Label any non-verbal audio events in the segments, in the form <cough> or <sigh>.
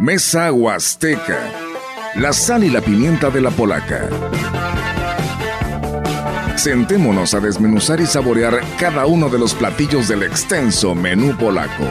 Mesa Huasteca. La sal y la pimienta de la polaca. Sentémonos a desmenuzar y saborear cada uno de los platillos del extenso menú polaco.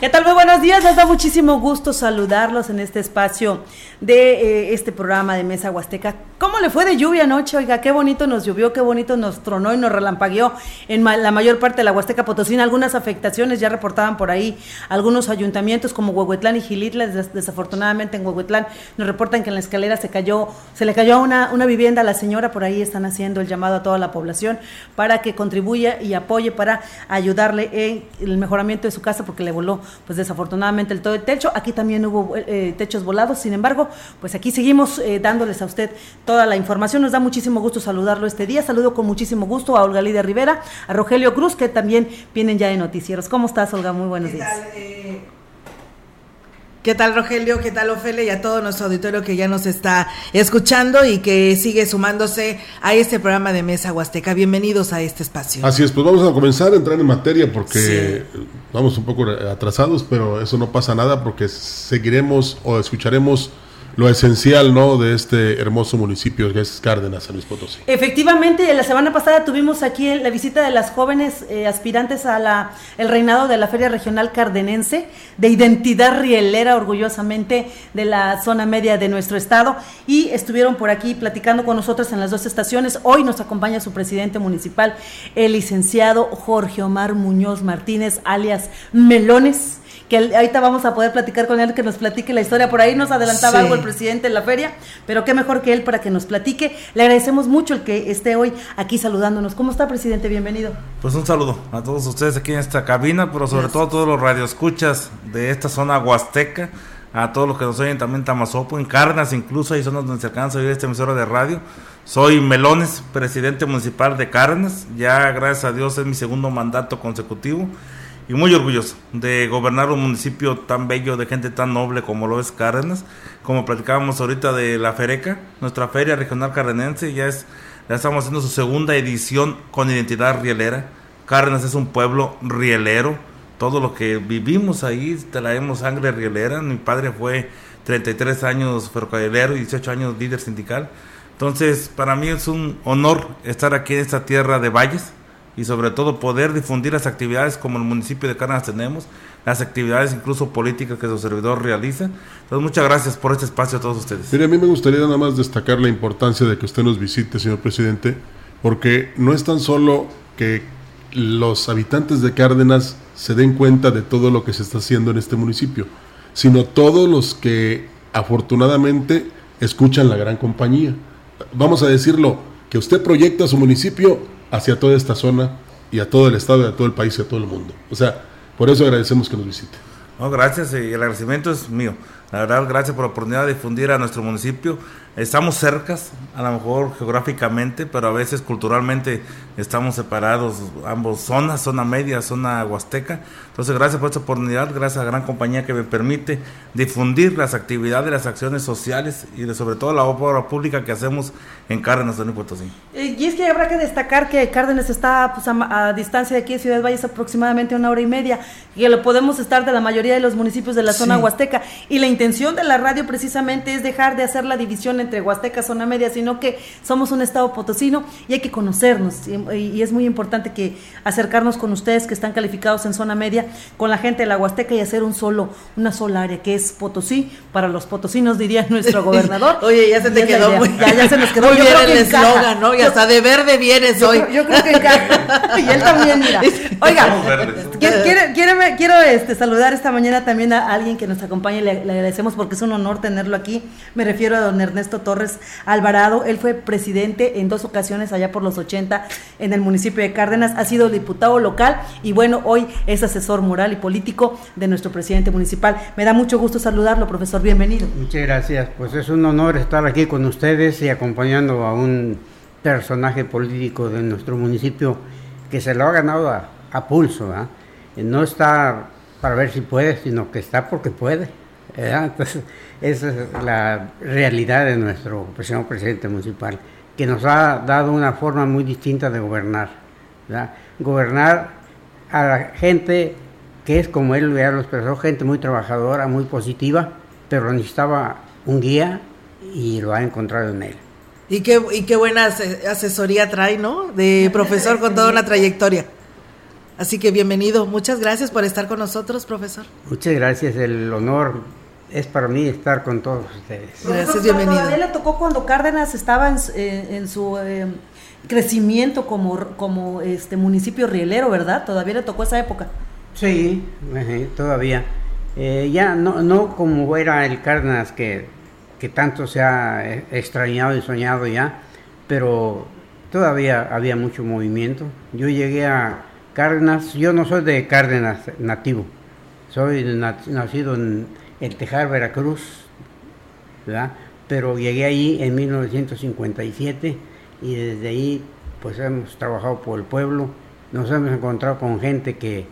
¿Qué tal? Muy buenos días. Nos da muchísimo gusto saludarlos en este espacio de eh, este programa de Mesa Huasteca. ¿Cómo le fue de lluvia anoche? Oiga, qué bonito nos llovió, qué bonito nos tronó y nos relampagueó en la mayor parte de la Huasteca Potosina. Algunas afectaciones ya reportaban por ahí algunos ayuntamientos como Huehuetlán y Gilitla. desafortunadamente en Huehuetlán nos reportan que en la escalera se cayó, se le cayó una, una vivienda a la señora. Por ahí están haciendo el llamado a toda la población para que contribuya y apoye para ayudarle en el mejoramiento de su casa porque le voló pues desafortunadamente el todo el techo. Aquí también hubo eh, techos volados, sin embargo, pues aquí seguimos eh, dándoles a usted toda la información. Nos da muchísimo gusto saludarlo este día. Saludo con muchísimo gusto a Olga Lidia Rivera, a Rogelio Cruz, que también vienen ya de noticieros. ¿Cómo estás, Olga? Muy buenos días. Eh, ¿Qué tal Rogelio? ¿Qué tal Ofelia? Y a todo nuestro auditorio que ya nos está escuchando y que sigue sumándose a este programa de Mesa Huasteca. Bienvenidos a este espacio. Así es, pues vamos a comenzar a entrar en materia porque vamos un poco atrasados, pero eso no pasa nada porque seguiremos o escucharemos lo esencial, ¿no? De este hermoso municipio que es Cárdenas, San Luis Potosí. Efectivamente, la semana pasada tuvimos aquí la visita de las jóvenes eh, aspirantes a la el reinado de la Feria Regional Cardenense de identidad rielera, orgullosamente de la zona media de nuestro estado, y estuvieron por aquí platicando con nosotros en las dos estaciones. Hoy nos acompaña su presidente municipal, el licenciado Jorge Omar Muñoz Martínez, alias Melones que ahorita vamos a poder platicar con él, que nos platique la historia. Por ahí nos adelantaba algo el presidente en la feria, pero qué mejor que él para que nos platique. Le agradecemos mucho el que esté hoy aquí saludándonos. ¿Cómo está, presidente? Bienvenido. Pues un saludo a todos ustedes aquí en esta cabina, pero sobre todo a todos los radioescuchas de esta zona huasteca, a todos los que nos oyen también en Tamazopo, en Carnas, incluso hay zonas donde se alcanza a oír esta emisora de radio. Soy Melones, presidente municipal de Carnas, ya gracias a Dios es mi segundo mandato consecutivo y muy orgulloso de gobernar un municipio tan bello, de gente tan noble como lo es Cárdenas. Como platicábamos ahorita de la Fereca, nuestra feria regional cardenense ya es, ya estamos haciendo su segunda edición con identidad rielera. Cárdenas es un pueblo rielero, todo lo que vivimos ahí traemos sangre rielera. Mi padre fue 33 años ferrocarrilero y 18 años líder sindical. Entonces, para mí es un honor estar aquí en esta tierra de valles y sobre todo poder difundir las actividades como el municipio de Cárdenas tenemos, las actividades incluso políticas que su servidor realiza. Entonces, muchas gracias por este espacio a todos ustedes. Mire, a mí me gustaría nada más destacar la importancia de que usted nos visite, señor presidente, porque no es tan solo que los habitantes de Cárdenas se den cuenta de todo lo que se está haciendo en este municipio, sino todos los que afortunadamente escuchan la gran compañía. Vamos a decirlo, que usted proyecta su municipio hacia toda esta zona y a todo el estado, y a todo el país y a todo el mundo. O sea, por eso agradecemos que nos visite. No, gracias y el agradecimiento es mío. La verdad, gracias por la oportunidad de difundir a nuestro municipio estamos cercas, a lo mejor geográficamente, pero a veces culturalmente estamos separados, ambos zonas, zona media, zona huasteca. Entonces, gracias por esta oportunidad, gracias a la gran compañía que me permite difundir las actividades, las acciones sociales y de, sobre todo la obra pública que hacemos en Cárdenas, de Potosí. Eh, y es que habrá que destacar que Cárdenas está pues, a, distancia de aquí de Ciudad Valles aproximadamente una hora y media, y que lo podemos estar de la mayoría de los municipios de la zona huasteca. Y la intención de la radio precisamente es dejar de hacer la división entre Huasteca, zona media, sino que somos un estado potosino y hay que conocernos. Y, es muy importante que acercarnos con ustedes que están calificados en zona media, con la gente de la Huasteca y hacer un solo, una sola área que es Potosí, para los potosinos diría <laughs> nuestro <laughs> gobernador. Oye, ya se te quedó muy, ya, ya se nos quedó <laughs> muy bien el eslogan, ¿no? Y hasta de verde vienes hoy. Yo, creo que y él también, mira. Oiga, quiero, quiero este, saludar esta mañana también a alguien que nos acompaña y le, le agradecemos porque es un honor tenerlo aquí. Me refiero a don Ernesto Torres Alvarado. Él fue presidente en dos ocasiones allá por los 80 en el municipio de Cárdenas. Ha sido diputado local y bueno, hoy es asesor moral y político de nuestro presidente municipal. Me da mucho gusto saludarlo, profesor. Bienvenido. Muchas gracias. Pues es un honor estar aquí con ustedes y acompañando a un personaje político de nuestro municipio que se lo ha ganado a, pulso. No está para ver si puede, sino que está porque puede. Entonces, esa es la realidad de nuestro señor presidente municipal, que nos ha dado una forma muy distinta de gobernar. Gobernar a la gente que es como él ya lo expresó, gente muy trabajadora, muy positiva, pero necesitaba un guía y lo ha encontrado en él. Y qué, y qué buena asesoría trae, ¿no? De profesor con toda una trayectoria. Así que bienvenido. Muchas gracias por estar con nosotros, profesor. Muchas gracias. El honor es para mí estar con todos ustedes. Gracias, bienvenido. A le tocó cuando Cárdenas estaba en, su eh, crecimiento como, como este municipio rielero, ¿verdad? Todavía le tocó esa época. Sí, todavía. Eh, ya no, no como era el Cárdenas que, que tanto se ha eh, extrañado y soñado ya, pero todavía había mucho movimiento. Yo llegué a Cárdenas, yo no soy de Cárdenas nativo, soy nacido en el Tejar, Veracruz, ¿verdad? pero llegué ahí en 1957 y desde ahí pues hemos trabajado por el pueblo, nos hemos encontrado con gente que,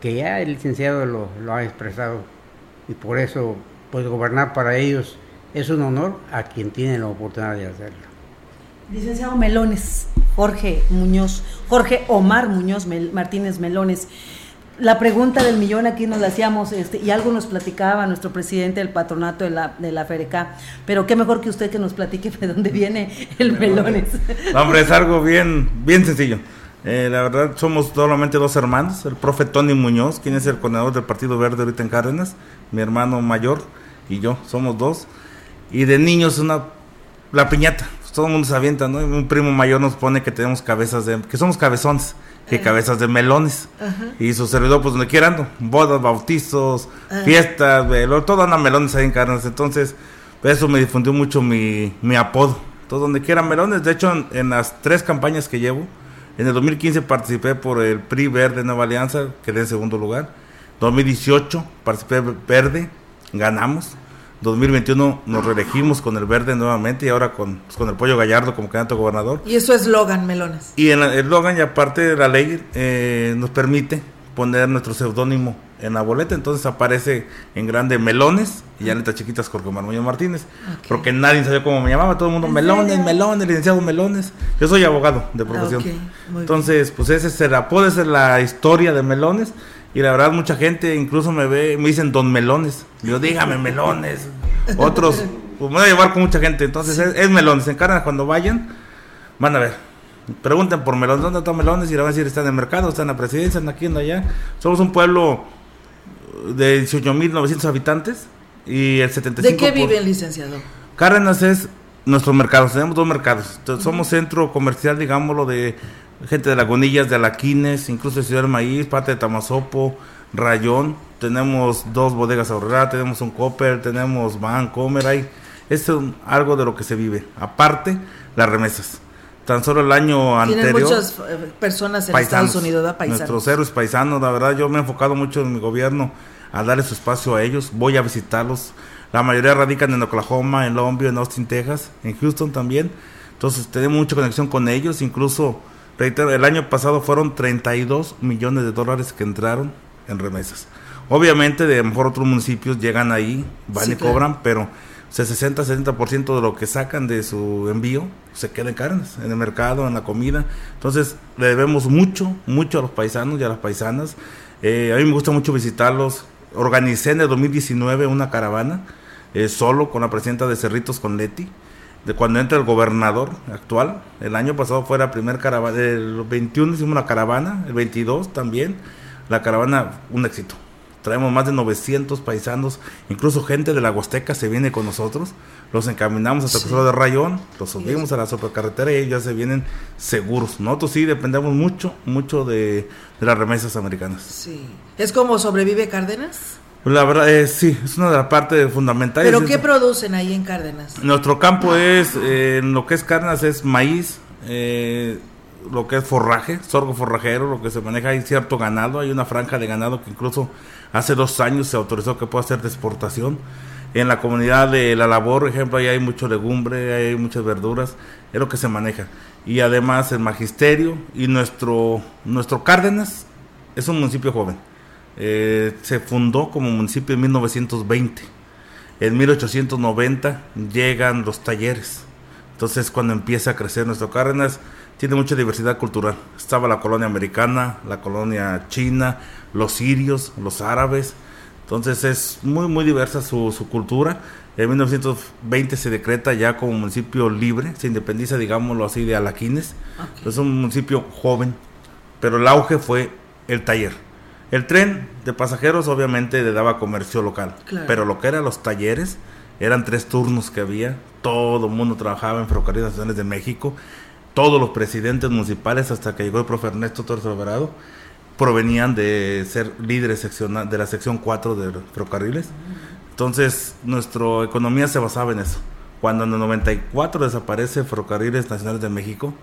que ya el licenciado lo, lo ha expresado y por eso pues gobernar para ellos es un honor a quien tiene la oportunidad de hacerlo. Licenciado Melones, Jorge Muñoz, Jorge Omar Muñoz Martínez Melones. La pregunta del millón aquí nos la hacíamos, este, y algo nos platicaba nuestro presidente del patronato de la, de la FERECA, pero qué mejor que usted que nos platique de dónde viene el Melones. <laughs> hombre, es algo bien, bien sencillo. Eh, la verdad, somos solamente dos hermanos, el profe Tony Muñoz, quien es el coordinador del Partido Verde ahorita en Cárdenas, mi hermano mayor y yo, somos dos. Y de niños una la piñata, todo el mundo se avienta, ¿no? Un primo mayor nos pone que tenemos cabezas de, que somos cabezones, que cabezas de melones. Y su servidor, pues donde quieran, bodas, bautizos, fiestas, todo anda melones ahí en carnes. Entonces, eso me difundió mucho mi, mi apodo. Todo donde quieran melones. De hecho, en, las tres campañas que llevo, en el 2015 participé por el PRI Verde Nueva Alianza, quedé en segundo lugar. 2018 participé verde, ganamos. 2021 nos reelegimos con el verde nuevamente y ahora con, pues, con el pollo gallardo como candidato a gobernador. Y eso es eslogan, Melones. Y en el eslogan y aparte de la ley eh, nos permite poner nuestro seudónimo en la boleta, entonces aparece en grande Melones y ya letras chiquitas Jorge Marmoño Martínez, porque nadie sabía cómo me llamaba, todo el mundo Melones, Melones, licenciado Melones. Yo soy abogado de profesión. entonces, pues ese será, puede ser la historia de Melones y la verdad, mucha gente incluso me ve, me dicen don melones. Yo, dígame melones. Otros, pues me voy a llevar con mucha gente. Entonces es, melones. En Cárdenas, cuando vayan, van a ver. Pregunten por melones. ¿Dónde están melones? Y le van a decir, están en el mercado, están en la presidencia, están aquí, en allá. Somos un pueblo de 18.900 habitantes. Y el 75%. ¿De qué vive el licenciado? Cárdenas es nuestro mercado. Tenemos dos mercados. somos centro comercial, digámoslo, de gente de Lagunillas, de Alaquines, incluso de Ciudad del Maíz, parte de Tamazopo, Rayón. Tenemos dos bodegas ahorrar, tenemos un copper, tenemos van, comer, ahí. Es algo de lo que se vive. Aparte, las remesas. Tan solo el año anterior. Tienen muchas eh, personas en Estados Unidos, ¿da? paisanos. Nuestros héroes paisanos, la verdad, yo me he enfocado mucho en mi gobierno a darle su espacio a ellos. Voy a visitarlos. La mayoría radican en Oklahoma, en Long en Austin, Texas, en Houston también. Entonces tenemos mucha conexión con ellos, incluso el año pasado fueron 32 millones de dólares que entraron en remesas. Obviamente, de mejor otros municipios llegan ahí, van y cobran, pero 60-70% de lo que sacan de su envío se queda en carnes, en el mercado, en la comida. Entonces, le debemos mucho, mucho a los paisanos y a las paisanas. Eh, a mí me gusta mucho visitarlos. Organicé en el 2019 una caravana, eh, solo con la presidenta de Cerritos, con Leti de cuando entra el gobernador actual. El año pasado fue la primera caravana, el 21 hicimos una caravana, el 22 también. La caravana, un éxito. Traemos más de 900 paisanos, incluso gente de la Huasteca se viene con nosotros. Los encaminamos hasta el de Rayón, los subimos a la supercarretera y ellos ya se vienen seguros. Nosotros sí dependemos mucho, mucho de, de las remesas americanas. Sí. ¿Es como sobrevive Cárdenas? La verdad, es, sí, es una de las partes fundamentales. ¿Pero qué producen ahí en Cárdenas? Nuestro campo es, eh, en lo que es Cárdenas es maíz, eh, lo que es forraje, sorgo forrajero, lo que se maneja, hay cierto ganado, hay una franja de ganado que incluso hace dos años se autorizó que pueda hacer de exportación. En la comunidad de La Labor, por ejemplo, ahí hay mucho legumbre, hay muchas verduras, es lo que se maneja. Y además el magisterio y nuestro, nuestro Cárdenas es un municipio joven eh, se fundó como municipio en 1920. En 1890 llegan los talleres. Entonces cuando empieza a crecer nuestro Cárdenas, tiene mucha diversidad cultural. Estaba la colonia americana, la colonia china, los sirios, los árabes. Entonces es muy, muy diversa su, su cultura. En 1920 se decreta ya como municipio libre, se independiza, digámoslo así, de Alaquines. Es un municipio joven, pero el auge fue el taller. El tren de pasajeros obviamente le daba comercio local, pero lo que eran los talleres, eran tres turnos que había, todo el mundo trabajaba en Ferrocarriles Nacionales de México, todos los presidentes municipales hasta que llegó el profe Ernesto Torres Alvarado provenían de ser líderes de la sección 4 de ferrocarriles. Entonces, nuestra economía se basaba en eso. Cuando en el 94 desaparece Ferrocarriles Nacionales de México,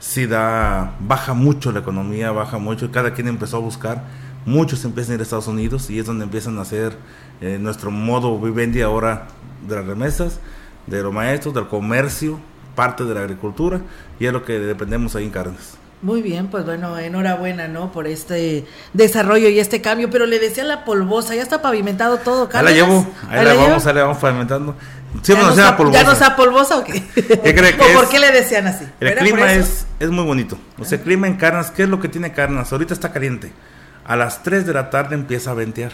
sí da, baja mucho la economía, baja mucho, cada quien empezó a buscar, muchos empiezan a ir a Estados Unidos y es donde empiezan a hacer eh, nuestro modo vivendi ahora de las remesas, de los maestros, del comercio, parte de la agricultura y es lo que dependemos ahí en Carnes. Muy bien, pues bueno, enhorabuena, ¿no? Por este desarrollo y este cambio, pero le decía la polvosa, ya está pavimentado todo, Carlos. Ahí la llevo, ahí, la, vamos, ahí la vamos pavimentando. ¿Ya, nos a, polvosa. ¿Ya nos polvosa o qué? ¿Qué cree <laughs> que ¿O por qué le decían así? El clima es, es muy bonito. O sea, el clima en Carnas, ¿qué es lo que tiene Carnas? Ahorita está caliente. A las 3 de la tarde empieza a ventear.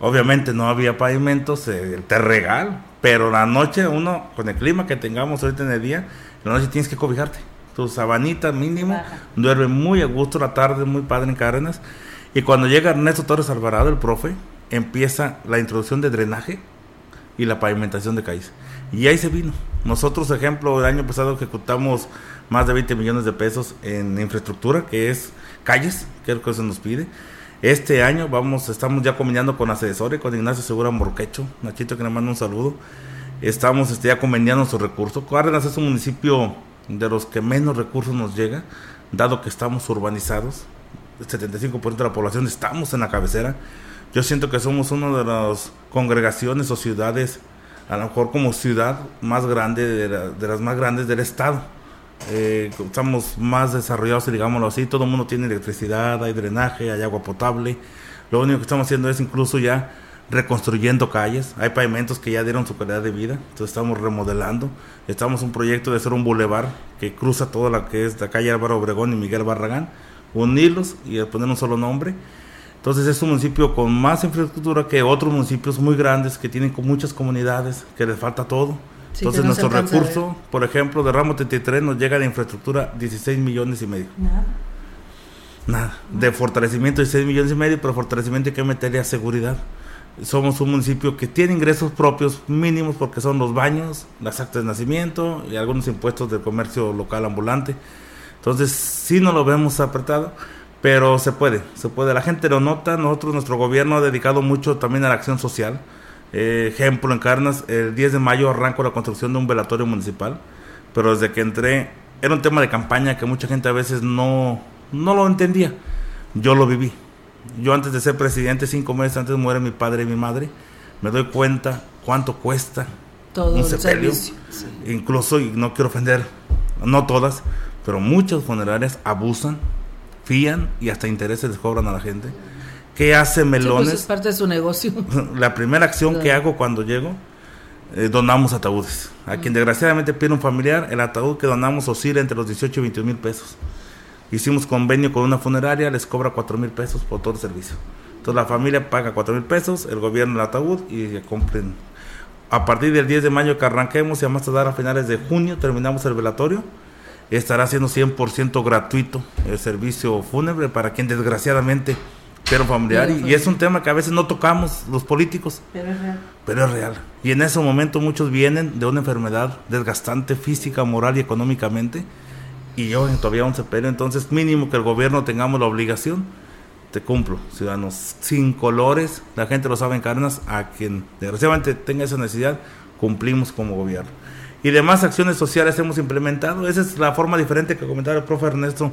Obviamente no había pavimentos, eh, te regal, pero la noche uno, con el clima que tengamos ahorita en el día, la noche tienes que cobijarte tu sabanita mínimo, duerme muy a gusto la tarde, muy padre en Cárdenas. Y cuando llega Ernesto Torres Alvarado, el profe, empieza la introducción de drenaje y la pavimentación de calles. Y ahí se vino. Nosotros, ejemplo, el año pasado ejecutamos más de 20 millones de pesos en infraestructura, que es calles, que es lo que se nos pide. Este año vamos, estamos ya conveniando con Asesores, con Ignacio Segura Morquecho, Nachito que le manda un saludo. Estamos este, ya conveniando nuestros recursos. Cárdenas es un municipio de los que menos recursos nos llega, dado que estamos urbanizados, el 75% de la población estamos en la cabecera. Yo siento que somos una de las congregaciones o ciudades, a lo mejor como ciudad más grande, de, las más grandes del estado. Eh, estamos más desarrollados, digámoslo así, todo el mundo tiene electricidad, hay drenaje, hay agua potable. Lo único que estamos haciendo es incluso ya reconstruyendo calles, hay pavimentos que ya dieron su calidad de vida, entonces estamos remodelando, estamos un proyecto de hacer un bulevar que cruza toda la que es la calle Álvaro Obregón y Miguel Barragán, unirlos y poner un solo nombre. Entonces es un municipio con más infraestructura que otros municipios muy grandes que tienen con muchas comunidades, que les falta todo. Entonces nuestro recurso, por ejemplo, de Ramo 33 nos llega de infraestructura 16 millones y medio. Nada. Nada. De fortalecimiento 16 millones y medio, pero fortalecimiento hay que meterle a seguridad somos un municipio que tiene ingresos propios mínimos porque son los baños, las actas de nacimiento y algunos impuestos del comercio local ambulante. Entonces, sí no lo vemos apretado, pero se puede, se puede. La gente lo nota, nosotros, nuestro gobierno ha dedicado mucho también a la acción social. Eh, ejemplo, en Carnas, el 10 de mayo arranco la construcción de un velatorio municipal, pero desde que entré, era un tema de campaña que mucha gente a veces no, no lo entendía. Yo lo viví yo antes de ser presidente, cinco meses antes muere mi padre y mi madre, me doy cuenta cuánto cuesta todo un sepelio. Incluso, y no quiero ofender, no todas, pero muchas funerarias abusan, fían y hasta intereses les cobran a la gente. ¿Qué hace pues, Melones? es parte de su negocio. <laughs> La primera acción que hago cuando llego, eh, donamos ataúdes. A quien desgraciadamente pide un familiar, el ataúd que donamos oscila entre los 18 y 21 mil pesos. Hicimos convenio con una funeraria, les cobra 4 mil pesos por todo el servicio. Entonces la familia paga 4 mil pesos, el gobierno el ataúd y compren. A partir del 10 de mayo que arranquemos y a más tardar a finales de junio terminamos el velatorio. Estará siendo 100% gratuito el servicio fúnebre para quien desgraciadamente pero familiar. Y, y, es un tema que a veces no tocamos los políticos. Pero es real. Pero es real. Y en ese momento muchos vienen de una enfermedad desgastante física, moral y económicamente y yo todavía un sepelio, entonces mínimo que el gobierno tengamos la obligación, te cumplo, ciudadanos, sin colores, la gente lo sabe en Cárdenas, a quien desgraciadamente tenga esa necesidad, cumplimos como gobierno. Y demás acciones sociales hemos implementado, esa es la forma diferente que comentaba el profe Ernesto,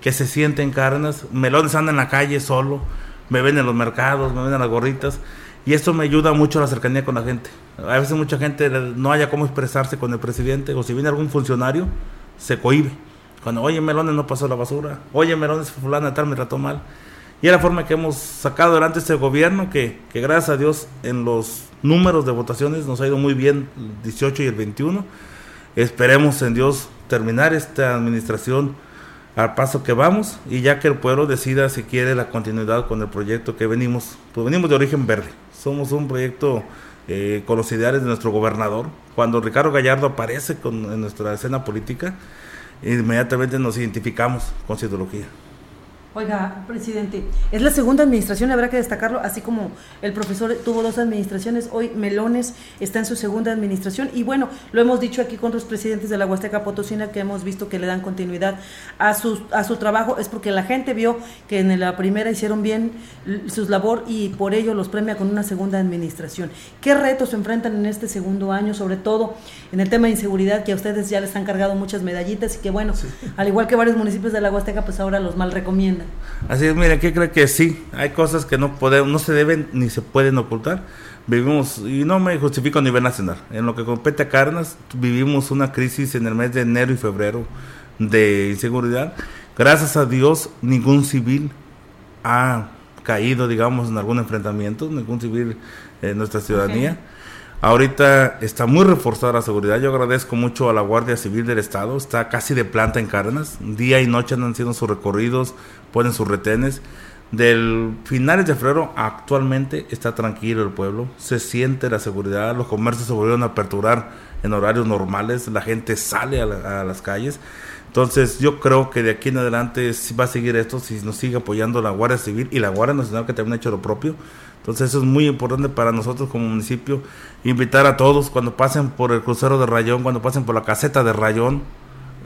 que se siente en Cárdenas, Melones anda en la calle solo, me ven en los mercados, me ven en las gorritas, y esto me ayuda mucho a la cercanía con la gente. A veces mucha gente no haya cómo expresarse con el presidente, o si viene algún funcionario, se cohibe cuando, oye, Melones no pasó la basura, oye, Melones fulana tal me trató mal. Y es la forma que hemos sacado adelante este gobierno, que, que gracias a Dios en los números de votaciones nos ha ido muy bien el 18 y el 21. Esperemos en Dios terminar esta administración al paso que vamos y ya que el pueblo decida si quiere la continuidad con el proyecto que venimos, pues venimos de origen verde. Somos un proyecto eh, con los ideales de nuestro gobernador. Cuando Ricardo Gallardo aparece con, en nuestra escena política, inmediatamente nos identificamos con su ideología. Oiga, presidente, es la segunda administración, habrá que destacarlo, así como el profesor tuvo dos administraciones, hoy Melones está en su segunda administración y bueno, lo hemos dicho aquí con los presidentes de la Huasteca Potosina que hemos visto que le dan continuidad a su, a su trabajo, es porque la gente vio que en la primera hicieron bien su labor y por ello los premia con una segunda administración. ¿Qué retos se enfrentan en este segundo año, sobre todo en el tema de inseguridad, que a ustedes ya les han cargado muchas medallitas y que bueno, al igual que varios municipios de la Huasteca, pues ahora los mal recomiendan? Así es, mire, ¿qué cree que sí? Hay cosas que no podemos, no se deben ni se pueden ocultar. Vivimos, y no me justifico a nivel nacional, en lo que compete a Carnas, vivimos una crisis en el mes de enero y febrero de inseguridad. Gracias a Dios, ningún civil ha caído, digamos, en algún enfrentamiento, ningún civil en nuestra ciudadanía. Ahorita está muy reforzada la seguridad. Yo agradezco mucho a la Guardia Civil del Estado. Está casi de planta en Cárdenas. Día y noche andan haciendo sus recorridos, ponen sus retenes. Del finales de febrero actualmente está tranquilo el pueblo. Se siente la seguridad. Los comercios se volvieron a aperturar en horarios normales. La gente sale a, las calles. Entonces yo creo que de aquí en adelante va a seguir esto si nos sigue apoyando la Guardia Civil y la Guardia Nacional que también ha hecho lo propio. Entonces eso es muy importante para nosotros como municipio, invitar a todos cuando pasen por el crucero de Rayón, cuando pasen por la caseta de Rayón,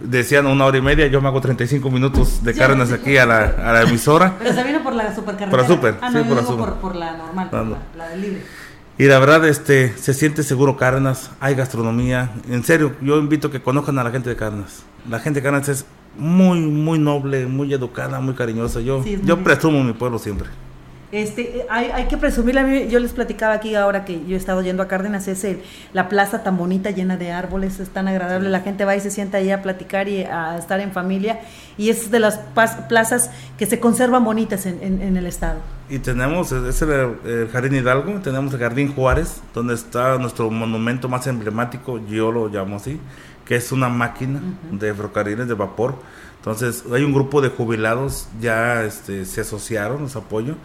decían una hora y media, yo me hago 35 minutos de carnes aquí a la, a la, emisora. Pero se vino por la supercarretera. Por la super, ah, sí, por, la super. Por, la normal, por la, la de libre. Y la verdad, este, se siente seguro Cárdenas, hay gastronomía. En serio, yo invito a que conozcan a la gente de Cárdenas. La gente de es muy, muy noble, muy educada, muy cariñosa. Yo, yo presumo mi pueblo siempre. Este, hay, hay que presumirle, yo les platicaba aquí ahora que yo he estado yendo a Cárdenas, es el, la plaza tan bonita, llena de árboles, es tan agradable, la gente va y se sienta ahí a platicar y a estar en familia, y es de las plazas que se conservan bonitas en, en, el estado. Y tenemos, es el, Jardín Hidalgo, tenemos el Jardín Juárez, donde está nuestro monumento más emblemático, yo lo llamo así, que es una máquina de ferrocarriles de vapor. Entonces, hay un grupo de jubilados, ya este, se asociaron, los apoyo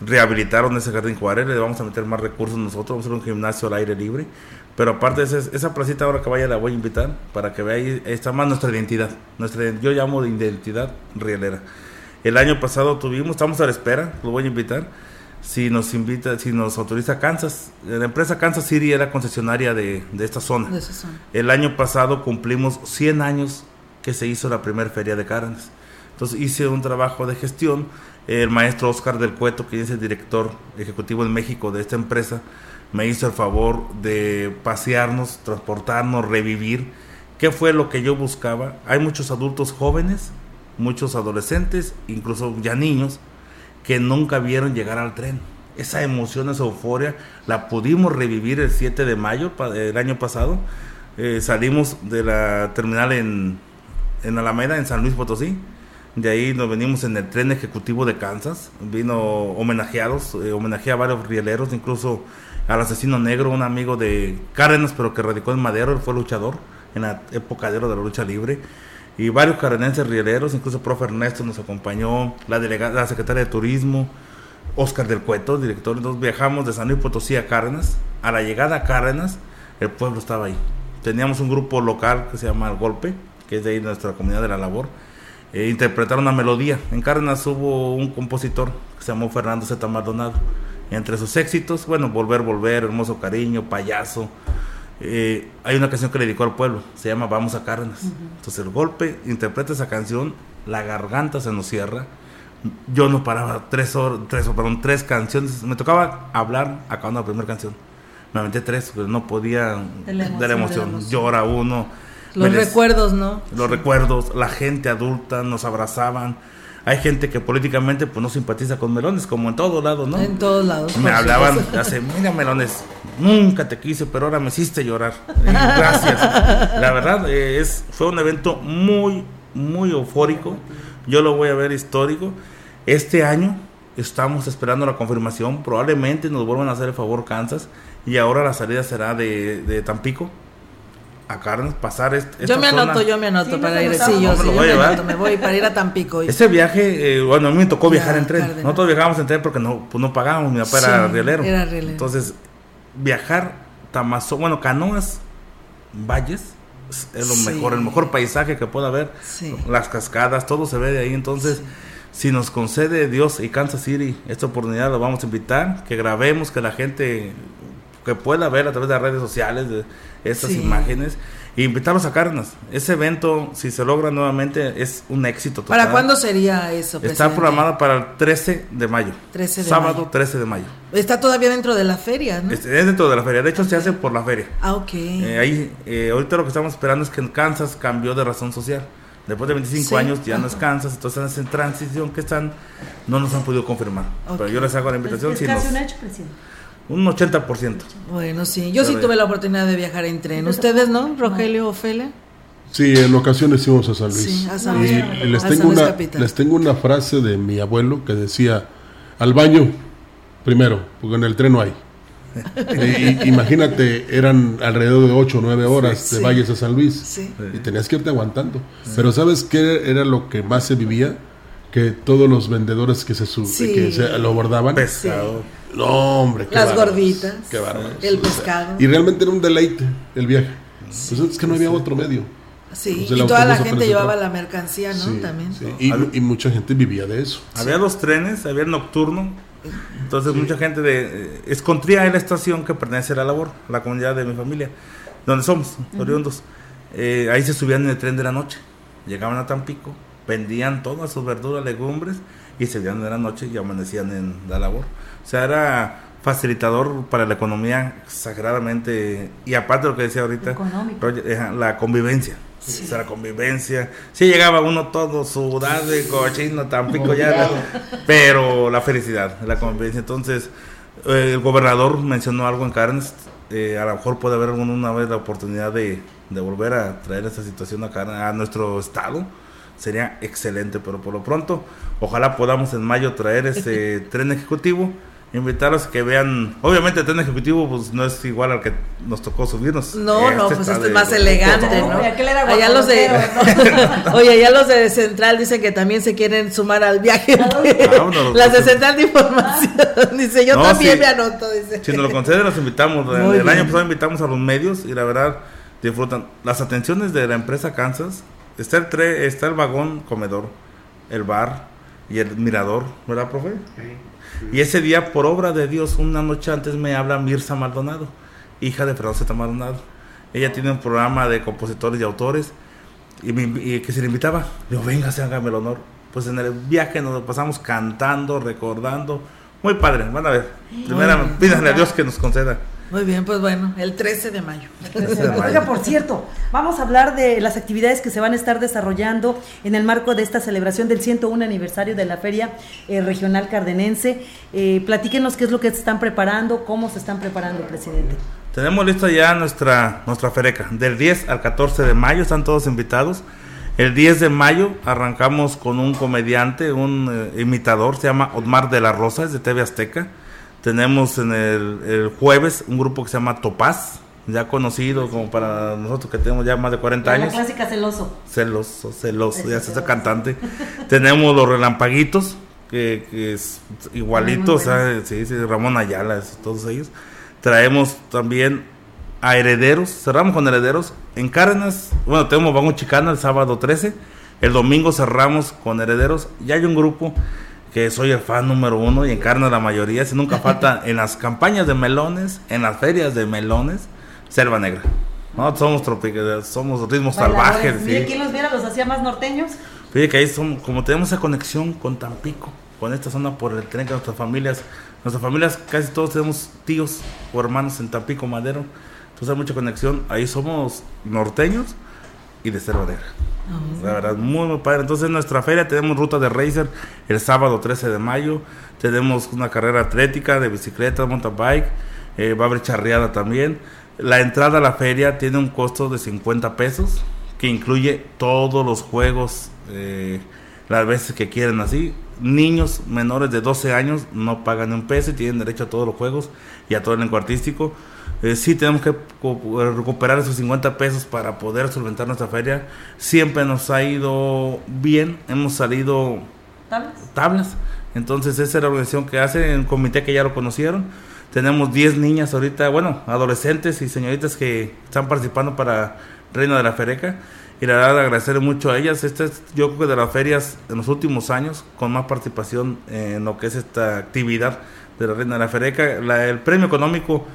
rehabilitaron ese Jardín Juárez, le vamos a meter más recursos nosotros, vamos a hacer un gimnasio al aire libre. Pero aparte esa, esa placita ahora que vaya la voy a invitar para que vea ahí, está más nuestra identidad. Nuestra, yo llamo de identidad rielera. El año pasado tuvimos, estamos a la espera, lo voy a invitar. Si nos invita, si nos autoriza Kansas, la empresa Kansas City era concesionaria de, de esta zona. De esa zona. El año pasado cumplimos 100 años que se hizo la primera feria de carnes. Entonces hice un trabajo de gestión el maestro Oscar del Cueto, que es el director ejecutivo en México de esta empresa, me hizo el favor de pasearnos, transportarnos, revivir. ¿Qué fue lo que yo buscaba? Hay muchos adultos jóvenes, muchos adolescentes, incluso ya niños, que nunca vieron llegar al tren. Esa emoción, esa euforia, la pudimos revivir el 7 de mayo del año pasado. Eh, salimos de la terminal en, en Alameda, en San Luis Potosí de ahí nos venimos en el tren ejecutivo de Kansas. Vino homenajeados, eh, a varios rieleros, incluso al asesino negro, un amigo de Cárdenas, pero que radicó en Madero, él fue luchador en la época de la lucha libre. Y varios carenenses rieleros, incluso el profe Ernesto nos acompañó, la, delegada, la secretaria de Turismo, Oscar del Cueto, director. Entonces viajamos de San Luis Potosí a Cárdenas. A la llegada a Cárdenas, el pueblo estaba ahí. Teníamos un grupo local que se llama El Golpe, que es de ahí nuestra comunidad de la labor eh, interpretaron una melodía. En Cárdenas hubo un compositor que se llamó Fernando Z. Maldonado. Entre sus éxitos, bueno, Volver, Volver, Hermoso Cariño, Payaso. Eh, hay una canción que le dedicó al pueblo, se llama Vamos a Cárdenas. Entonces el golpe, interpreta esa canción, la garganta se nos cierra. Yo no paraba tres horas, tres, perdón, tres canciones. Me tocaba hablar acabando la primera canción. Me aventé tres, pero no podía de la emoción. emoción. Llora uno los recuerdos, ¿no? Los recuerdos, la gente adulta nos abrazaban. Hay gente que políticamente pues no simpatiza con Melones, como en todos lados, ¿no? En todos lados. Me hablaban, hace, mira Melones, nunca te quise, pero ahora me hiciste llorar. gracias. La verdad, eh, es, fue un evento muy, muy eufórico. Yo lo voy a ver histórico. Este año estamos esperando la confirmación. Probablemente nos vuelvan a hacer el favor Kansas. Y ahora la salida será de, de Tampico a Carnes, pasar este, Yo me anoto, yo me anoto para ir. Sí, yo, sí, yo me anoto, me voy para ir a Tampico. Ese viaje, eh, bueno, a mí me tocó viajar en tren. Nosotros viajábamos en tren porque no, pues no pagábamos, mi papá era rielero. Era rielero. Entonces, viajar Tamazón, bueno, canoas, valles, es lo mejor, el mejor paisaje que pueda haber. Las cascadas, todo se ve de ahí. Entonces, si nos concede Dios y Kansas City esta oportunidad, lo vamos a invitar, que grabemos, que la gente que pueda ver a través de las redes sociales de estas imágenes y invitarlos a Carnas. Ese evento, si se logra nuevamente, es un éxito total. ¿Para cuándo sería eso? Está programado para el 13 de mayo. 13 de sábado 13 de mayo. Está todavía dentro de la feria, ¿no? Es, dentro de la feria. De hecho, se hace por la feria. Ah, ok. Eh, ahí, eh, ahorita lo que estamos esperando es que en Kansas cambió de razón social. Después de 25 años ya no es Kansas, entonces en transición que están, no nos han podido confirmar. Pero yo les hago la invitación. Es, casi un hecho, presidente. Un 80%. Bueno, sí. Yo sí tuve la oportunidad de viajar en tren. ¿Ustedes no, Rogelio o Fele? Sí, en ocasiones íbamos a San Luis. Sí, a San Luis. Y les, tengo una, les tengo una frase de mi abuelo que decía, al baño primero, porque en el tren no hay. <laughs> imagínate, eran alrededor de 8 o 9 horas de Valles a San Luis y tenías que irte aguantando. Pero ¿sabes qué era lo que más se vivía? Que todos los vendedores que se, que se lo abordaban, pescado no, hombre, qué Las gorditas. Qué. El pescado. Y realmente era un deleite el viaje. Pues es que no había otro medio. Sí, y toda la gente llevaba la mercancía, ¿no? También. Y, mucha gente vivía de eso. Había los trenes, había el nocturno. Entonces mucha gente de... Escontría en la estación que pertenece a la labor, la comunidad de mi familia, donde somos, oriundos. Eh, ahí se subían en el tren de la noche. Llegaban a Tampico, vendían todas sus verduras, legumbres y se iban de la noche y amanecían en la labor. O sea, era facilitador para la economía exageradamente y aparte de lo que decía ahorita la convivencia. Sí. o sea, la convivencia. Sí llegaba uno todo sudado y cochino tampico ya pero la felicidad la convivencia. Entonces eh, el gobernador mencionó algo en Carnes eh, a lo mejor puede haber alguna vez la oportunidad de, de volver a traer esa situación a, a nuestro estado sería excelente pero por lo pronto ojalá podamos en mayo traer ese <laughs> tren ejecutivo invitarlos a que vean, obviamente el tren ejecutivo pues no es igual al que nos tocó subirnos. No, no, pues este es más elegante, ¿no? Allá los de, <laughs> oye, allá los de Central dicen que también se quieren sumar al viaje. <laughs> Las de Central de Información, dice, yo también me anoto, dice. Si nos lo conceden, los invitamos. el, año pasado invitamos a los medios y la verdad disfrutan. Las atenciones de la empresa Kansas, está el, tre, está el vagón comedor, el bar y el mirador, ¿verdad, profe? Sí. Y ese día, por obra de Dios, una noche antes me habla Mirza Maldonado, hija de Fernando Maldonado. Ella tiene un programa de compositores y autores y, que se le invitaba. Yo, venga, hágame el honor. Pues en el viaje nos lo pasamos cantando, recordando. Muy padre, van a ver. Primero, pídanle a Dios que nos conceda. Muy bien, pues bueno, el 13 de mayo. Oiga, por cierto, vamos a hablar de las actividades que se van a estar desarrollando en el marco de esta celebración del 101 aniversario de la Feria eh, Regional Cardenense. Eh, platíquenos qué es lo que se están preparando, cómo se están preparando, presidente. Tenemos lista ya nuestra, nuestra fereca. Del 10 al 14 de mayo están todos invitados. El 10 de mayo arrancamos con un comediante, un eh, imitador, se llama Otmar de la Rosa, es de TV Azteca tenemos en el, jueves un grupo que se llama Topaz, ya conocido como para nosotros que tenemos ya más de 40 años. La clásica celoso. Celoso, celoso, ya se está cantante. tenemos los relampaguitos, que, es igualito, o sea, sí, sí, Ramón Ayala, todos ellos. Traemos también a Herederos, cerramos con Herederos. En Cárdenas, bueno, tenemos Vagón Chicana el sábado 13. El domingo cerramos con Herederos. Ya hay un grupo que soy el fan número uno y encarna la mayoría, si nunca falta <laughs> en las campañas de melones, en las ferias de melones, selva negra. No, somos tropicales, somos ritmos salvajes. Mire, ¿quién los viera? ¿Los hacía más norteños? Fíjate que ahí somos, como tenemos esa conexión con Tampico, con esta zona por el tren que nuestras familias, nuestras familias casi todos tenemos tíos o hermanos en Tampico, Madero, entonces hay mucha conexión, ahí somos norteños y de selva negra. La verdad, muy, muy padre. Entonces, en nuestra feria tenemos ruta de racer el sábado 13 de mayo. Tenemos una carrera atlética de bicicleta, mountain bike. Eh, va a haber charreada también. La entrada a la feria tiene un costo de 50 pesos, que incluye todos los juegos, eh, las veces que quieran así. niños menores de 12 años no pagan un peso y tienen derecho a todos los juegos y a todo el elenco artístico. Eh, sí tenemos que recuperar esos 50 pesos para poder solventar nuestra feria. Siempre nos ha ido bien, hemos salido tablas. Entonces esa es la organización que hace, en comité que ya lo conocieron. Tenemos 10 niñas ahorita, bueno, adolescentes y señoritas que están participando para Reina de la Fereca y la verdad agradecer mucho a ellas. Esta es yo creo que de las ferias en los últimos años con más participación en lo que es esta actividad de la Reina de la Fereca. el premio económico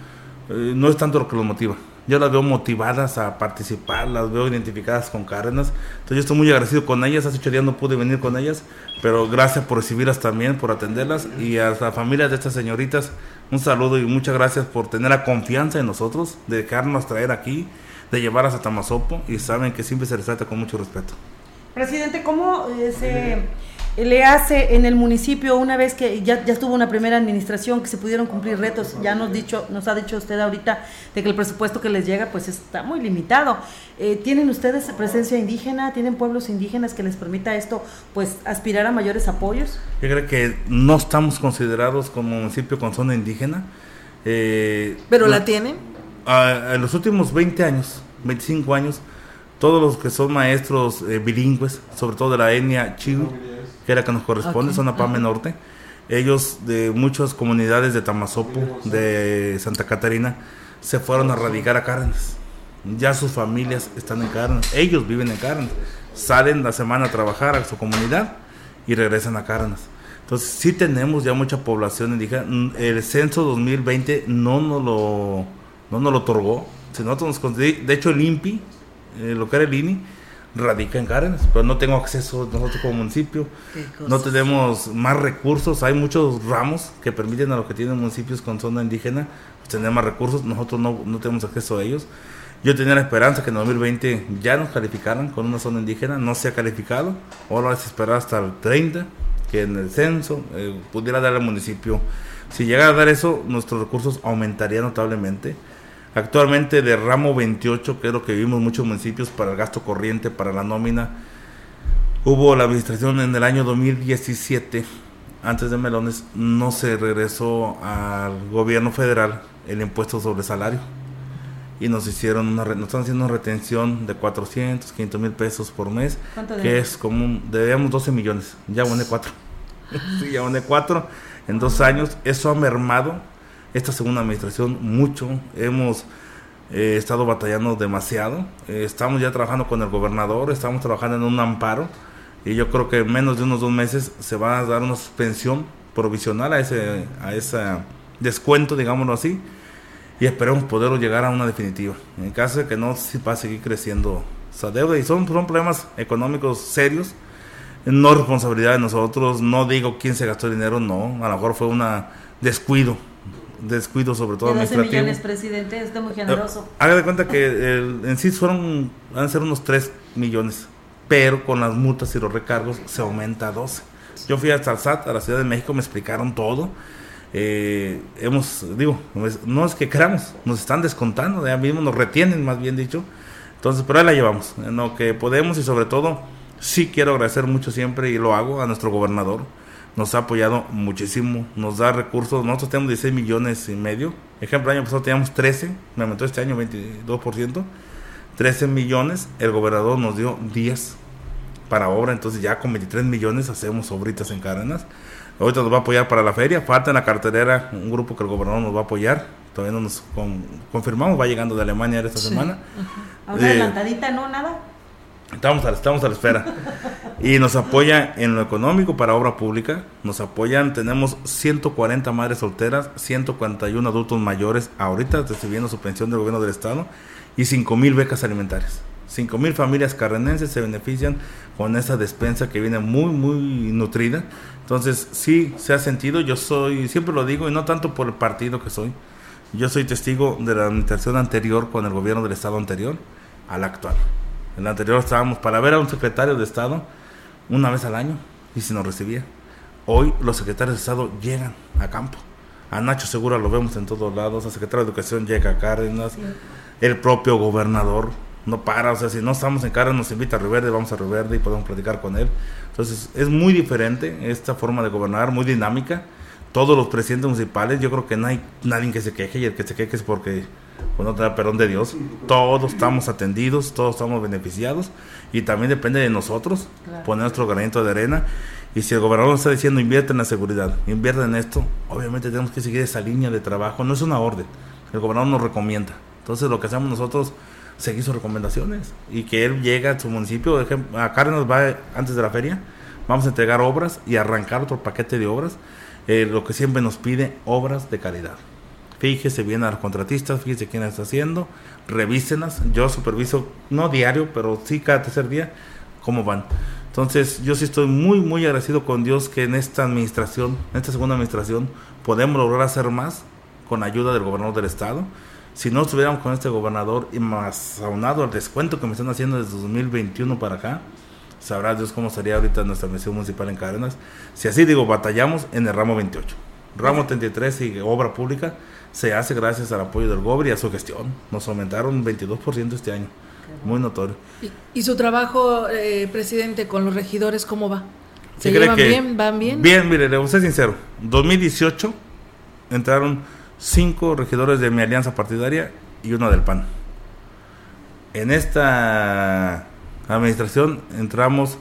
eh, no es tanto lo que los motiva. Yo las veo motivadas a participar, las veo identificadas con Cárdenas. Entonces yo estoy muy agradecido con ellas. Hace ocho días no pude venir con ellas, pero gracias por recibirlas también, por atenderlas. Y a la familia de estas señoritas, un saludo y muchas gracias por tener la confianza en nosotros, de dejarnos traer aquí de llevarlas a Tamazopo y saben que siempre se les trata con mucho respeto. Presidente, ¿cómo eh, se le hace en el municipio una vez que ya, ya estuvo una primera administración que se pudieron cumplir retos? Ya nos, dicho, nos ha dicho usted ahorita de que el presupuesto que les llega pues está muy limitado. Eh, ¿Tienen ustedes presencia indígena? ¿Tienen pueblos indígenas que les permita esto pues aspirar a mayores apoyos? Yo creo que no estamos considerados como municipio con zona indígena. Eh, ¿Pero la tienen? en los últimos 20 años, 25 años, todos los que son maestros eh, bilingües, sobre todo de la etnia Chiu, que era que nos corresponde, zona Pame Norte, ellos de muchas comunidades de Tamazopo, de Santa Catarina, se fueron a radicar a Cárdenas. Ya sus familias están en Cárdenas, ellos viven en Cárdenas, salen la semana a trabajar a su comunidad y regresan a Cárdenas. Entonces sí tenemos ya mucha población indígena. El censo 2020 no nos lo no nos lo otorgó. Si nosotros nos de hecho el INPI, eh, lo que era el INI, radica en Cárdenas, pero no tengo acceso nosotros como municipio. No tenemos más recursos, hay muchos ramos que permiten a los que tienen municipios con zona indígena tener más recursos, nosotros no, no tenemos acceso a ellos. Yo tenía la esperanza que en 2020 ya nos calificaran con una zona indígena, no se ha calificado, ahora es esperar hasta el 30, que en el censo eh, pudiera dar al municipio. Si llegara a dar eso, nuestros recursos aumentarían notablemente Actualmente de ramo 28, que es lo que vivimos muchos municipios para el gasto corriente, para la nómina, hubo la administración en el año 2017, antes de Melones, no se regresó al gobierno federal el impuesto sobre salario. Y nos hicieron una, nos están haciendo una retención de 400, 500 mil pesos por mes, que es como, debíamos 12 millones, ya aboné 4. <laughs> sí, ya aboné 4 en dos años, eso ha mermado esta segunda administración mucho. Hemos eh, estado batallando demasiado. Eh, estamos ya trabajando con el gobernador, estamos trabajando en un amparo y yo creo que en menos de unos dos meses se va a dar una suspensión provisional a ese, a ese descuento, digámoslo así, y esperemos poderlo llegar a una definitiva. En caso de que no, sí va a seguir creciendo esa deuda y son, son problemas económicos serios, no responsabilidad de nosotros, no digo quién se gastó el dinero, no, a lo mejor fue un descuido descuido sobre todo de 12 millones, presidente, está muy generoso. Haga de cuenta que en sí fueron, van a ser unos 3 millones, pero con las multas y los recargos se aumenta a 12. Yo fui hasta el SAT, a la Ciudad de México, me explicaron todo. Eh, hemos, digo, no es que queramos, nos están descontando, ya mismo nos retienen, más bien dicho. Entonces, pero ahí la llevamos, en lo que podemos y sobre todo, sí quiero agradecer mucho siempre y lo hago a nuestro gobernador nos ha apoyado muchísimo, nos da recursos. Nosotros tenemos 16 millones y medio. Ejemplo, el año pasado teníamos 13, me aumentó este año 22%. 13 millones, el gobernador nos dio 10 para obra, entonces ya con 23 millones hacemos obritas en Cárdenas. Ahorita nos va a apoyar para la feria, falta en la cartelera un grupo que el gobernador nos va a apoyar. Todavía no nos confirmamos, va llegando de Alemania esta semana. Una adelantadita, no, nada. Estamos a, estamos a la espera. Y nos apoya en lo económico para obra pública. Nos apoyan, tenemos 140 madres solteras, 141 adultos mayores ahorita recibiendo su pensión del gobierno del estado y 5 mil becas alimentarias. 5 mil familias carrenenses se benefician con esa despensa que viene muy, muy nutrida. Entonces, sí, se ha sentido. Yo soy, siempre lo digo, y no tanto por el partido que soy. Yo soy testigo de la administración anterior con el gobierno del estado anterior al actual. En la anterior estábamos para ver a un secretario de Estado una vez al año y si nos recibía. Hoy los secretarios de Estado llegan a campo. A Nacho Segura lo vemos en todos lados, el secretario de Educación llega a Cárdenas, el propio gobernador no para, o sea, si no estamos en Cárdenas nos invita a Riverde, vamos a Riverde y podemos platicar con él. Entonces, es muy diferente esta forma de gobernar, muy dinámica. Todos los presidentes municipales, yo creo que no hay nadie que se queje y el que se queje es porque pues no te da perdón de Dios. Todos estamos atendidos, todos estamos beneficiados y también depende de nosotros poner nuestro granito de arena. Y si el gobernador está diciendo invierte en la seguridad, invierte en esto, obviamente tenemos que seguir esa línea de trabajo. No es una orden, el gobernador nos recomienda. Entonces lo que hacemos nosotros seguir sus recomendaciones y que él llegue a su municipio, a Cárdenas va antes de la feria, vamos a entregar obras y arrancar otro paquete de obras, eh, lo que siempre nos pide, obras de calidad. Fíjese bien a los contratistas, fíjese quién está haciendo, revísenas, yo superviso, no diario, pero sí cada tercer día, cómo van. Entonces yo sí estoy muy, muy agradecido con Dios que en esta administración, en esta segunda administración, podemos lograr hacer más con ayuda del gobernador del estado si no estuviéramos con este gobernador y más aunado al descuento que me están haciendo desde 2021 para acá, sabrá Dios cómo estaría ahorita nuestra misión municipal en Cárdenas. Si así digo, batallamos en el ramo 28. Ramo 33 y obra pública se hace gracias al apoyo del gobierno y a su gestión. Nos aumentaron un 22% este año. Muy notorio. ¿Y, su trabajo, eh, presidente, con los regidores, cómo va? ¿Se llevan bien? ¿Van bien? Bien, mire, le voy a ser sincero. 2018 entraron cinco regidores de mi alianza partidaria y uno del PAN. En esta administración entramos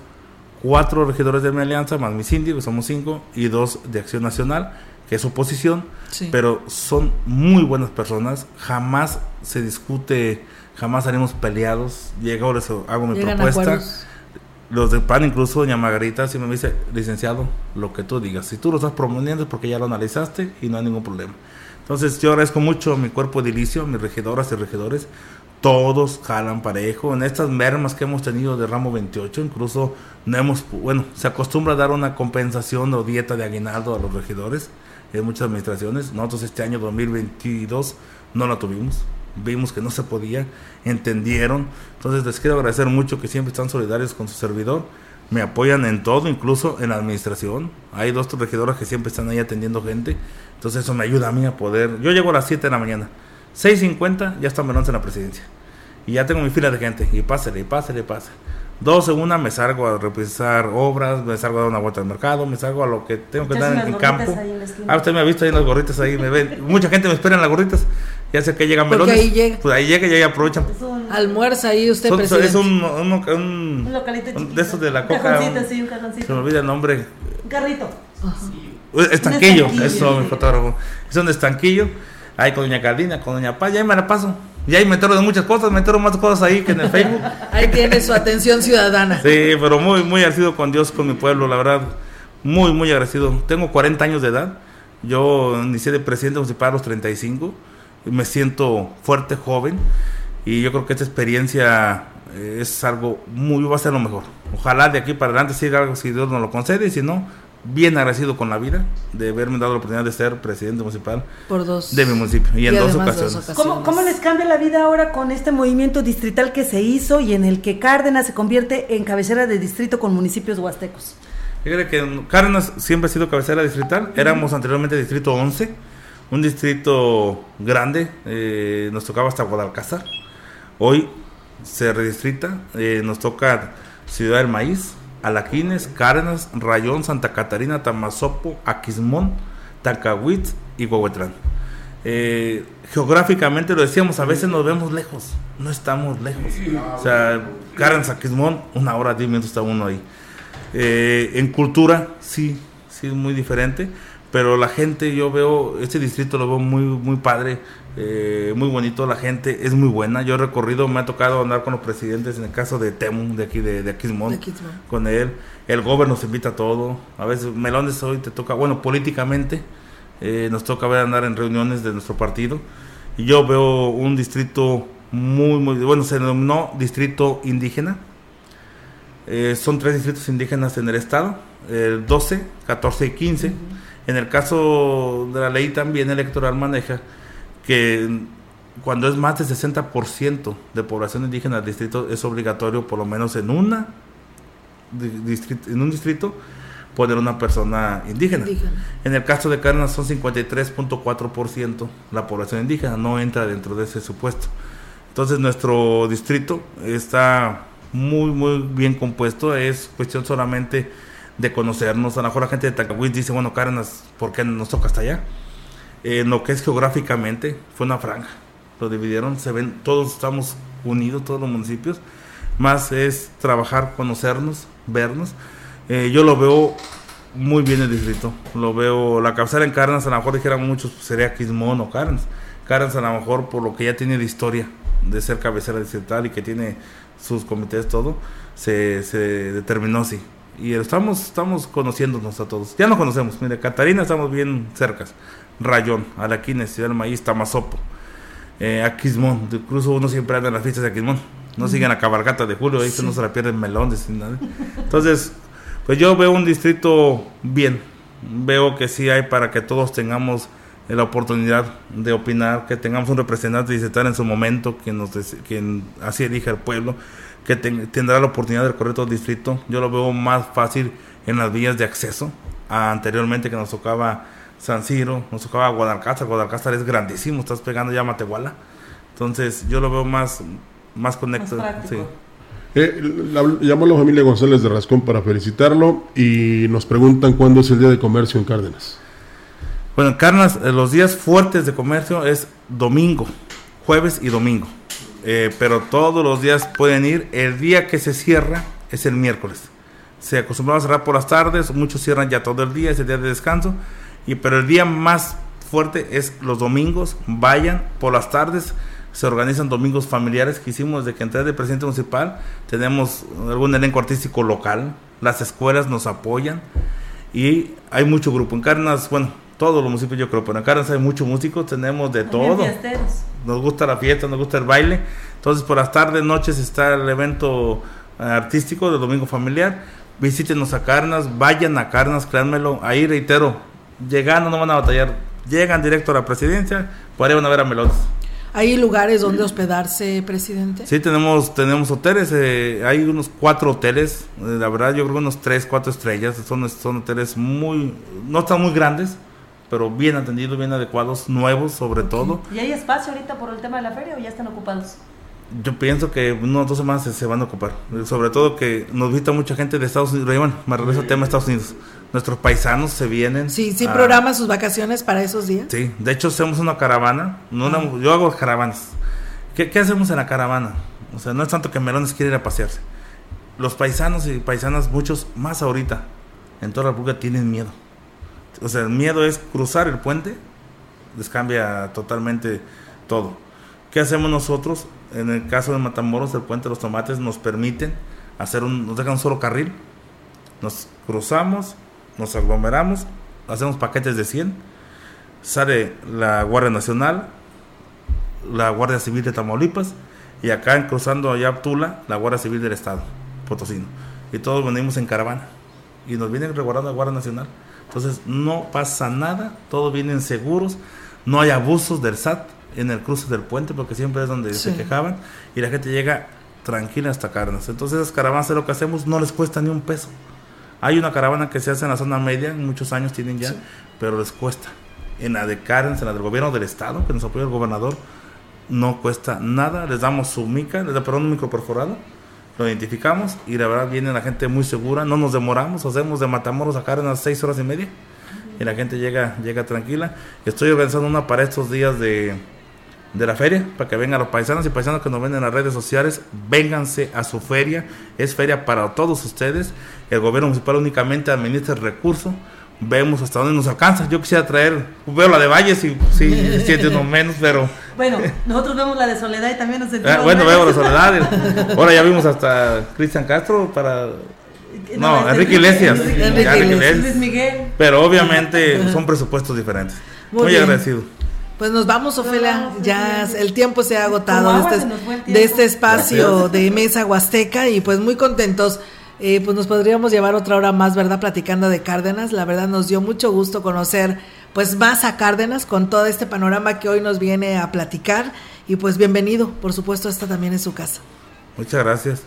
cuatro regidores de mi alianza, más mi síndico, somos cinco, y dos de Acción Nacional, que es oposición, pero son muy buenas personas, jamás se discute, jamás salimos peleados, llego, les hago mi propuesta. Los del PAN, incluso doña Margarita, si me dice, licenciado, lo que tú digas, si tú lo estás promoviendo es porque ya lo analizaste y no hay ningún problema. Entonces yo agradezco mucho a mi cuerpo edilicio, mis regidoras y regidores, todos jalan parejo. En estas mermas que hemos tenido de ramo 28, incluso no hemos, bueno, se acostumbra a dar una compensación o dieta de aguinaldo a los regidores en muchas administraciones. Nosotros este año 2022 no la tuvimos. Vimos que no se podía, entendieron. Entonces les quiero agradecer mucho que siempre están solidarios con su servidor. Me apoyan en todo, incluso en la administración. Hay dos regidoras que siempre están ahí atendiendo gente. Entonces eso me ayuda a mí a poder... Yo llego a las 7 de la mañana. 6.50 ya están Melón en la presidencia. Y ya tengo mi fila de gente. Y pásale, y pásale, y pásale. Dos en una me salgo a revisar obras, me salgo a dar una vuelta al mercado, me salgo a lo que tengo que dar en el campo. Ah, usted me ha visto ahí en las gorritas ahí, me ven. Mucha gente me espera en las gorritas. Ya sé que llegan melones. Ahí llega. Pues ahí llega y ahí aprovechan. Almuerza ahí usted, son, Es un, un, un, un de esos de la coca. sí, un Se me olvida el nombre. Un carrito. Estanquillo, eso, mi fotógrafo. Es un estanquillo. Ahí con doña Cardina, con doña Paz, y ahí me la paso. Y ahí me entero de muchas cosas, me entero más cosas ahí que en el <laughs> Facebook. ahí tiene su atención ciudadana. Sí, pero muy, muy agradecido con Dios, con mi pueblo, la verdad. Muy, muy agradecido. Tengo 40 años de edad. Yo inicié de presidente municipal a los 35. Me siento fuerte, joven. Y yo creo que esta experiencia es algo muy, va a ser lo mejor. Ojalá de aquí para adelante siga algo si Dios nos lo concede. Y si no, bien agradecido con la vida de haberme dado la oportunidad de ser presidente municipal Por dos, de mi municipio y, en dos ocasiones. ¿Cómo, les cambia la vida ahora con este movimiento distrital que se hizo y en el que Cárdenas se convierte en cabecera de distrito con municipios huastecos? Fíjate que Cárdenas siempre ha sido cabecera distrital, éramos anteriormente distrito 11, un distrito grande, eh, nos tocaba hasta Guadalcázar, hoy se redistrita, eh, nos toca Ciudad del Maíz, Alaquines, Cárdenas, Rayón, Santa Catarina, Tamazopo, Aquismón, Tacahuit y Huehuetlán. Eh, geográficamente lo decíamos, a veces nos vemos lejos, no estamos lejos. O sea, Cárdenas, Aquismón, una hora, diez minutos está uno ahí. Eh, en cultura, sí, sí es muy diferente, pero la gente, yo veo, este distrito lo veo muy, muy padre eh, muy bonito, la gente es muy buena. Yo he recorrido, me ha tocado andar con los presidentes, en el caso de Temu, de aquí, de, de con él. El gobierno nos invita a todo. A veces, Melones hoy te toca, bueno, políticamente eh, nos toca ver andar en reuniones de nuestro partido. Y yo veo un distrito muy, muy, bueno, se denominó distrito indígena. Eh, son tres distritos indígenas en el estado, el 12, 14 y 15. En el caso de la ley también electoral maneja que cuando es más del 60% de población indígena del distrito es obligatorio por lo menos en una en un distrito poner una persona indígena. En el caso de Cárdenas son 53.4% la población indígena, no entra dentro de ese supuesto. Entonces nuestro distrito está muy, muy bien compuesto. Es cuestión solamente de conocernos. A lo mejor la gente de Tacahuiz dice, bueno, Cárdenas, ¿por qué nos toca hasta allá? Eh, lo que es geográficamente, fue una franja. Lo dividieron, se ven, todos estamos unidos, todos los municipios. Más es trabajar, conocernos, vernos. Eh, yo lo veo muy bien el distrito. Lo veo, la cabecera en Cárdenas, a lo mejor dijeran muchos, pues, sería Quismón o Cárdenas. Cárdenas a lo mejor por lo que ya tiene de historia de ser cabecera distrital y que tiene sus comités, todo, se, se determinó así. Y estamos, estamos conociéndonos a todos. Ya nos conocemos. Mire, Catarina estamos bien cercas. Rayón, Alaquines, Ciudad del Maíz, Tamazopo, eh, Aquismón. Incluso uno siempre anda en las fiestas de Aquismón. No siguen a cabalgata de julio, ahí no se la pierden melones. Nada. Entonces, pues yo veo un distrito bien. Veo que sí hay para que todos tengamos la oportunidad de opinar, que tengamos un representante distrital en su momento, que nos quien así elija el pueblo, que tendrá la oportunidad de recorrer todo el distrito. Yo lo veo más fácil en las vías de acceso. anteriormente que nos tocaba San Ciro, nos tocaba Guadalcázar. Guadalcázar es grandísimo, estás pegando ya Matehuala. Entonces yo lo veo más, más conecto. sí. Eh, llamó a la familia González de Rascón para felicitarlo y nos preguntan cuándo es el día de comercio en Cárdenas. Bueno, en Cárdenas eh, los días fuertes de comercio es domingo, jueves y domingo. Eh, pero todos los días pueden ir. El día que se cierra es el miércoles. Se acostumbra a cerrar por las tardes, muchos cierran ya todo el día, es el día de descanso. Y, pero el día más fuerte es los domingos. Vayan por las tardes. Se organizan domingos familiares que hicimos desde que entré de presidente municipal. Tenemos algún elenco artístico local. Las escuelas nos apoyan. Y hay mucho grupo. En Carnas, bueno, todos los municipios yo creo, pero en Carnas hay muchos músicos. Tenemos de todo. Nos gusta la fiesta, nos gusta el baile. Entonces por las tardes, noches está el evento eh, artístico de Domingo Familiar. Visítenos a Carnas, vayan a Carnas, créanmelo. Ahí reitero, llegando no van a batallar, llegan directo a la presidencia, por ahí van a ver a Melones. ¿Hay lugares donde hospedarse, presidente? Sí, tenemos, tenemos hoteles, eh, hay unos cuatro hoteles, eh, la verdad yo creo unos tres, cuatro estrellas, son, son hoteles muy, no están muy grandes, pero bien atendidos, bien adecuados, nuevos sobre todo. ¿Y hay espacio ahorita por el tema de la feria o ya están ocupados? Yo pienso que unas dos semanas se, van a ocupar, sobre todo que nos visita mucha gente de Estados Unidos, bueno, me regreso al tema de Estados Unidos nuestros paisanos se vienen. Sí, sí, programan sus vacaciones para esos días. Sí, de hecho hacemos una caravana. No ah. yo hago caravanas. ¿Qué, hacemos en la caravana? O sea, no es tanto que Melones quiere ir a pasearse. Los paisanos y paisanas, muchos más ahorita, en toda la República tienen miedo. O sea, el miedo es cruzar el puente, les cambia totalmente todo. ¿Qué hacemos nosotros? En el caso de Matamoros, el puente de los tomates nos permiten hacer un, nos dejan un solo carril, nos cruzamos, nos aglomeramos, hacemos paquetes de 100, sale la Guardia Nacional, la Guardia Civil de Tamaulipas y acá cruzando allá Tula, la Guardia Civil del Estado, Potosino. Y todos venimos en caravana y nos vienen resguardando la Guardia Nacional. Entonces no pasa nada, todos vienen seguros, no hay abusos del SAT en el cruce del puente porque siempre es donde se quejaban y la gente llega tranquila hasta Carnas. Entonces esas caravanas lo que hacemos no les cuesta ni un peso. Hay una caravana que se hace en la zona media, muchos años tienen ya, pero les cuesta. En la de Carens, en la del gobierno del estado, que nos apoya el gobernador, no cuesta nada. Les damos su mica, les da perdón un micro perforado, lo identificamos y la verdad viene la gente muy segura. No nos demoramos, hacemos de Matamoros a Carens seis horas y media y la gente llega, llega tranquila. Estoy organizando una para estos días de de la feria, para que vengan los paisanos y paisanos que nos ven en las redes sociales, vénganse a su feria, es feria para todos ustedes, el gobierno municipal únicamente administra el recurso, vemos hasta dónde nos alcanza, yo quisiera traer, veo la de Valles y sí, <laughs> siete uno menos, pero... Bueno, nosotros vemos la de Soledad y también nos sentimos... Ah, bueno, vemos la Soledad, <laughs> ahora ya vimos hasta Cristian Castro para... No, Enrique Iglesias. Enrique, Miguel. Pero obviamente son presupuestos diferentes. Muy agradecido. Pues nos vamos, Ofelia. Ya el tiempo se ha agotado de este, de este espacio de Mesa Huasteca y pues muy contentos. Eh, pues nos podríamos llevar otra hora más, ¿verdad? Platicando de Cárdenas. La verdad nos dio mucho gusto conocer pues más a Cárdenas con todo este panorama que hoy nos viene a platicar. Y pues bienvenido, por supuesto, esta también es su casa. Muchas gracias.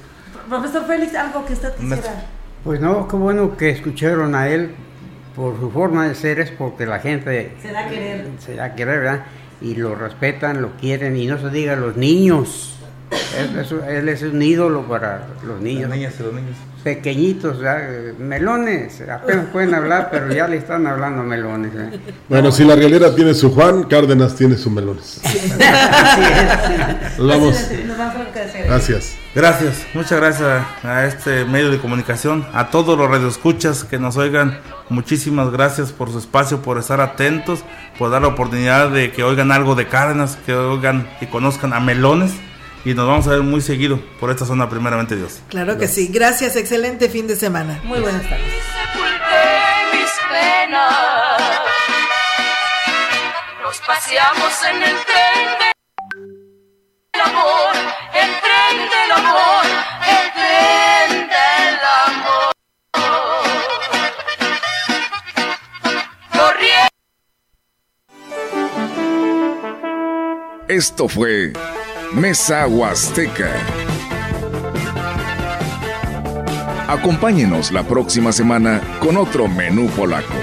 Profesor Félix, algo que usted quisiera. Pues no, qué bueno que escucharon a él por su forma de ser es porque la gente se da a querer. Se da a querer, ¿verdad? Y lo respetan, lo quieren y no se diga los niños él es un ídolo para los niños. niñas y los niños pequeñitos, melones, apenas pueden hablar, pero ya le están hablando melones. ¿eh? Bueno, si la realidad tiene su Juan, Cárdenas tiene su melones. <laughs> Vamos. Gracias. Gracias, muchas gracias a este medio de comunicación, a todos los radioescuchas que nos oigan. Muchísimas gracias por su espacio, por estar atentos, por dar la oportunidad de que oigan algo de Cárdenas, que oigan y conozcan a Melones y nos vamos a ver muy seguido por esta zona, primeramente Dios. Claro que sí. Gracias, excelente fin de semana. Muy buenas tardes. Nos paseamos en el tren del amor, el tren del amor, el tren del amor. Esto fue Mesa Huasteca. Acompáñenos la próxima semana con otro menú polaco.